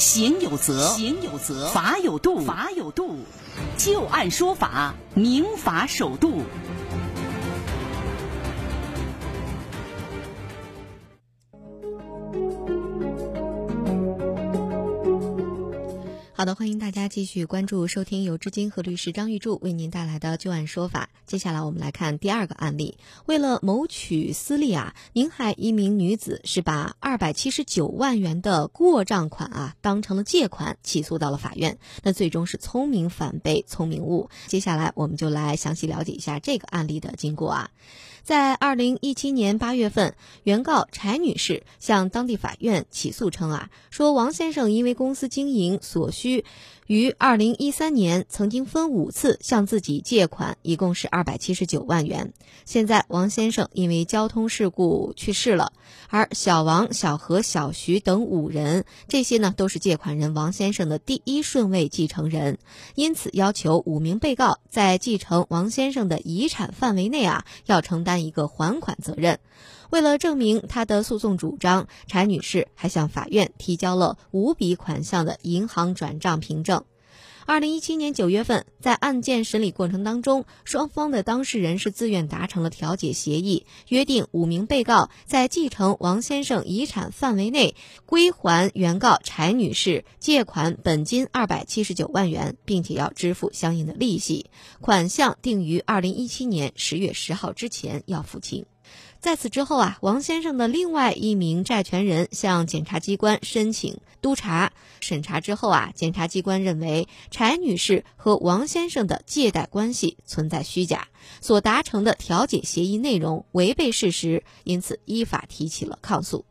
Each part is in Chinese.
行有责，行有责；法有度，法有度。就案说法，明法守度。好的，欢迎大家继续关注收听由知金和律师张玉柱为您带来的旧案说法。接下来我们来看第二个案例。为了谋取私利啊，宁海一名女子是把二百七十九万元的过账款啊当成了借款，起诉到了法院。那最终是聪明反被聪明误。接下来我们就来详细了解一下这个案例的经过啊。在二零一七年八月份，原告柴女士向当地法院起诉称啊，说王先生因为公司经营所需，于二零一三年曾经分五次向自己借款，一共是二百七十九万元。现在王先生因为交通事故去世了，而小王、小何、小徐等五人，这些呢都是借款人王先生的第一顺位继承人，因此要求五名被告在继承王先生的遗产范围内啊，要承担。一个还款责任。为了证明他的诉讼主张，柴女士还向法院提交了五笔款项的银行转账凭证。二零一七年九月份，在案件审理过程当中，双方的当事人是自愿达成了调解协议，约定五名被告在继承王先生遗产范围内归还原告柴女士借款本金二百七十九万元，并且要支付相应的利息，款项定于二零一七年十月十号之前要付清。在此之后啊，王先生的另外一名债权人向检察机关申请督查审查之后啊，检察机关认为柴女士和王先生的借贷关系存在虚假，所达成的调解协议内容违背事实，因此依法提起了抗诉。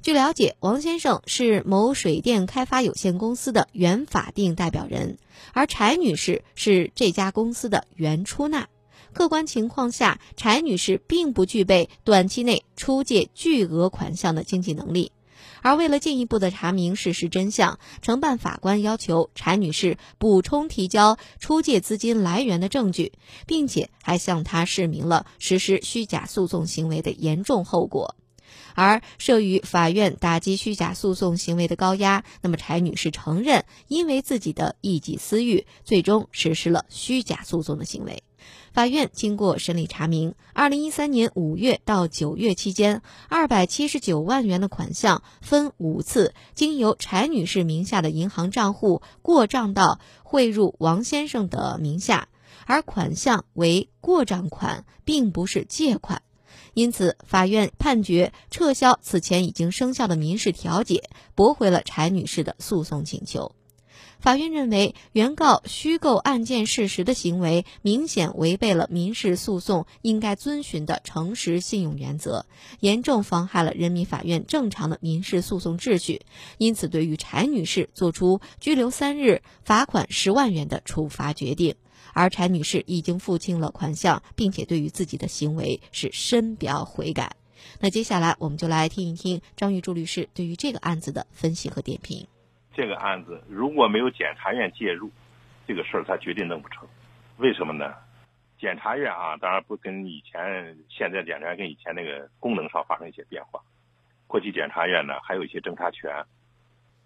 据了解，王先生是某水电开发有限公司的原法定代表人，而柴女士是这家公司的原出纳。客观情况下，柴女士并不具备短期内出借巨额款项的经济能力，而为了进一步的查明事实真相，承办法官要求柴女士补充提交出借资金来源的证据，并且还向她示明了实施虚假诉讼行为的严重后果。而慑于法院打击虚假诉讼行为的高压，那么柴女士承认因为自己的一己私欲，最终实施了虚假诉讼的行为。法院经过审理查明，二零一三年五月到九月期间，二百七十九万元的款项分五次经由柴女士名下的银行账户过账到汇入王先生的名下，而款项为过账款，并不是借款，因此法院判决撤销此前已经生效的民事调解，驳回了柴女士的诉讼请求。法院认为，原告虚构案件事实的行为明显违背了民事诉讼应该遵循的诚实信用原则，严重妨害了人民法院正常的民事诉讼秩序，因此对于柴女士作出拘留三日、罚款十万元的处罚决定。而柴女士已经付清了款项，并且对于自己的行为是深表悔改。那接下来我们就来听一听张玉柱律师对于这个案子的分析和点评。这个案子如果没有检察院介入，这个事儿他绝对弄不成。为什么呢？检察院啊，当然不跟以前现在检察院跟以前那个功能上发生一些变化。过去检察院呢还有一些侦查权，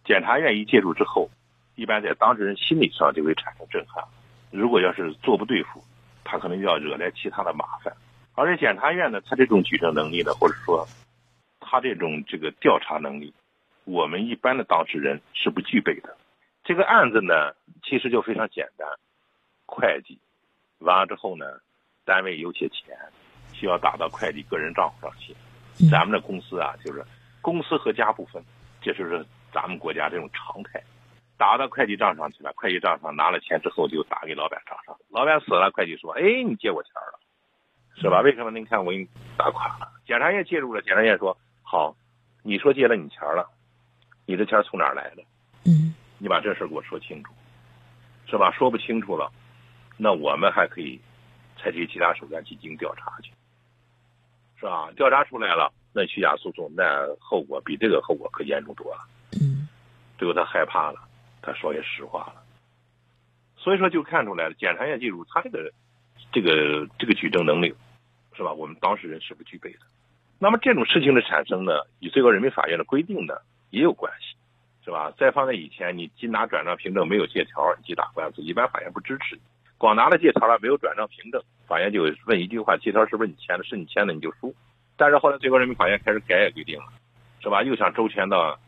检察院一介入之后，一般在当事人心理上就会产生震撼。如果要是做不对付，他可能要惹来其他的麻烦。而且检察院呢，他这种举证能力呢，或者说他这种这个调查能力。我们一般的当事人是不具备的。这个案子呢，其实就非常简单，会计完了之后呢，单位有些钱需要打到会计个人账户上去。咱们的公司啊，就是公司和家不分，这就是咱们国家这种常态。打到会计账上去了，会计账上拿了钱之后就打给老板账上。老板死了，会计说：“哎，你借我钱了，是吧？为什么？您看我给你打款了。”检察院介入了，检察院说：“好，你说借了你钱了。”你的钱从哪儿来的？嗯，你把这事给我说清楚，是吧？说不清楚了，那我们还可以采取其他手段进行调查去，是吧？调查出来了，那虚假诉讼，那后果比这个后果可严重多了。嗯，最后他害怕了，他说些实话了。所以说，就看出来了，检察院介入，他这个这个这个举证能力，是吧？我们当事人是不具备的。那么这种事情的产生呢，以最高人民法院的规定呢？也有关系，是吧？再放在以前，你仅拿转账凭证没有借条，你去打官司，一般法院不支持你。光拿了借条了，没有转账凭证，法院就问一句话：借条是不是你签的？是你签的你就输。但是后来最高人民法院开始改也规定了，是吧？又想周全到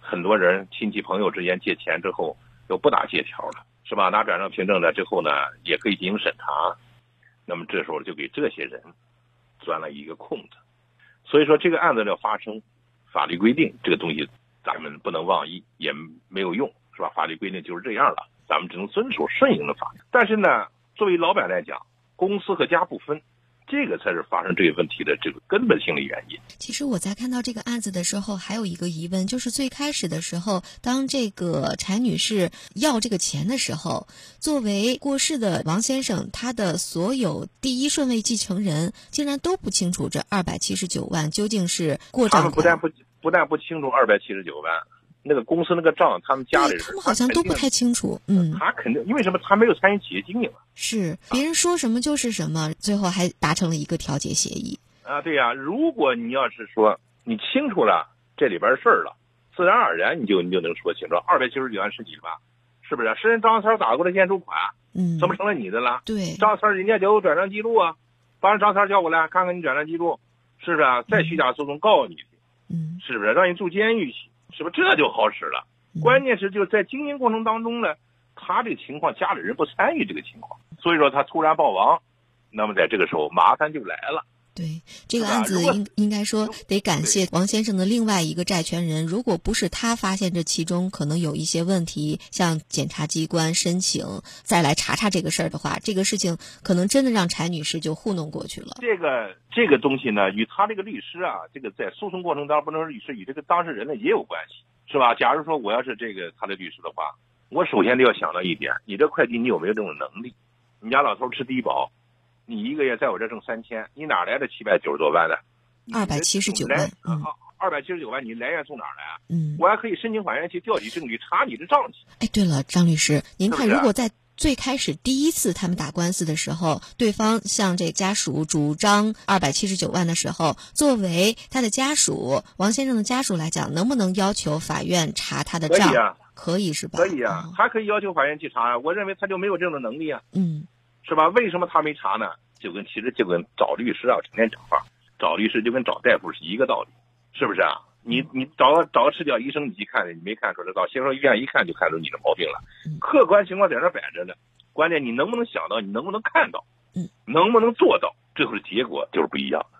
很多人亲戚朋友之间借钱之后，又不打借条了，是吧？拿转账凭证了之后呢，也可以进行审查。那么这时候就给这些人钻了一个空子。所以说这个案子的发生，法律规定这个东西咱们不能妄议，也没有用，是吧？法律规定就是这样了，咱们只能遵守顺应的法律。但是呢，作为老板来讲，公司和家不分。这个才是发生这个问题的这个根本性的原因。其实我在看到这个案子的时候，还有一个疑问，就是最开始的时候，当这个柴女士要这个钱的时候，作为过世的王先生，他的所有第一顺位继承人竟然都不清楚这二百七十九万究竟是过账他们不但不不但不清楚二百七十九万。那个公司那个账，他们家里人，他们好像都不太清楚。嗯，他肯定因为什么？他没有参与企业经营是别人说什么就是什么，最后还达成了一个调解协议。啊，对呀。如果你要是说你清楚了这里边事儿了，自然而然你就你就能说清楚。二百七十九万是你的吧？是不是？是人张三打过来先收款，嗯，怎么成了你的了？对，张三人家就有转账记录啊，把人张三叫过来看看你转账记录，是不是？再虚假诉讼告你，嗯，是不是？让你住监狱去，是不是？这就好使了。关键是就在经营过程当中呢，他这个情况家里人不参与这个情况，所以说他突然暴亡，那么在这个时候麻烦就来了。对这个案子应应该说得感谢王先生的另外一个债权人，如果不是他发现这其中可能有一些问题，向检察机关申请再来查查这个事儿的话，这个事情可能真的让柴女士就糊弄过去了。这个这个东西呢，与他这个律师啊，这个在诉讼过程当中不能说律师与这个当事人呢也有关系。是吧？假如说我要是这个他的律师的话，我首先得要想到一点：你这快递你有没有这种能力？你家老头吃低保，你一个月在我这挣三千，你哪来的七百九十多万的？二百七十九万。嗯，二百七十九万，你来源从哪儿来啊？嗯，我还可以申请法院去调取证据，查你的账去。哎，对了，张律师，您看，如果在最开始第一次他们打官司的时候，对方向这家属主张二百七十九万的时候，作为他的家属，王先生的家属来讲，能不能要求法院查他的账？可以啊，可以是吧？可以啊，他可以要求法院去查。我认为他就没有这种能力啊。嗯，是吧？为什么他没查呢？就跟其实就跟找律师啊，成天讲话，找律师就跟找大夫是一个道理，是不是啊？你你找个找个赤脚医生，你去看，你没看出来，到协和医院一看就看出你的毛病了。客观情况在那摆着呢，关键你能不能想到，你能不能看到，嗯，能不能做到，最后的结果就是不一样的。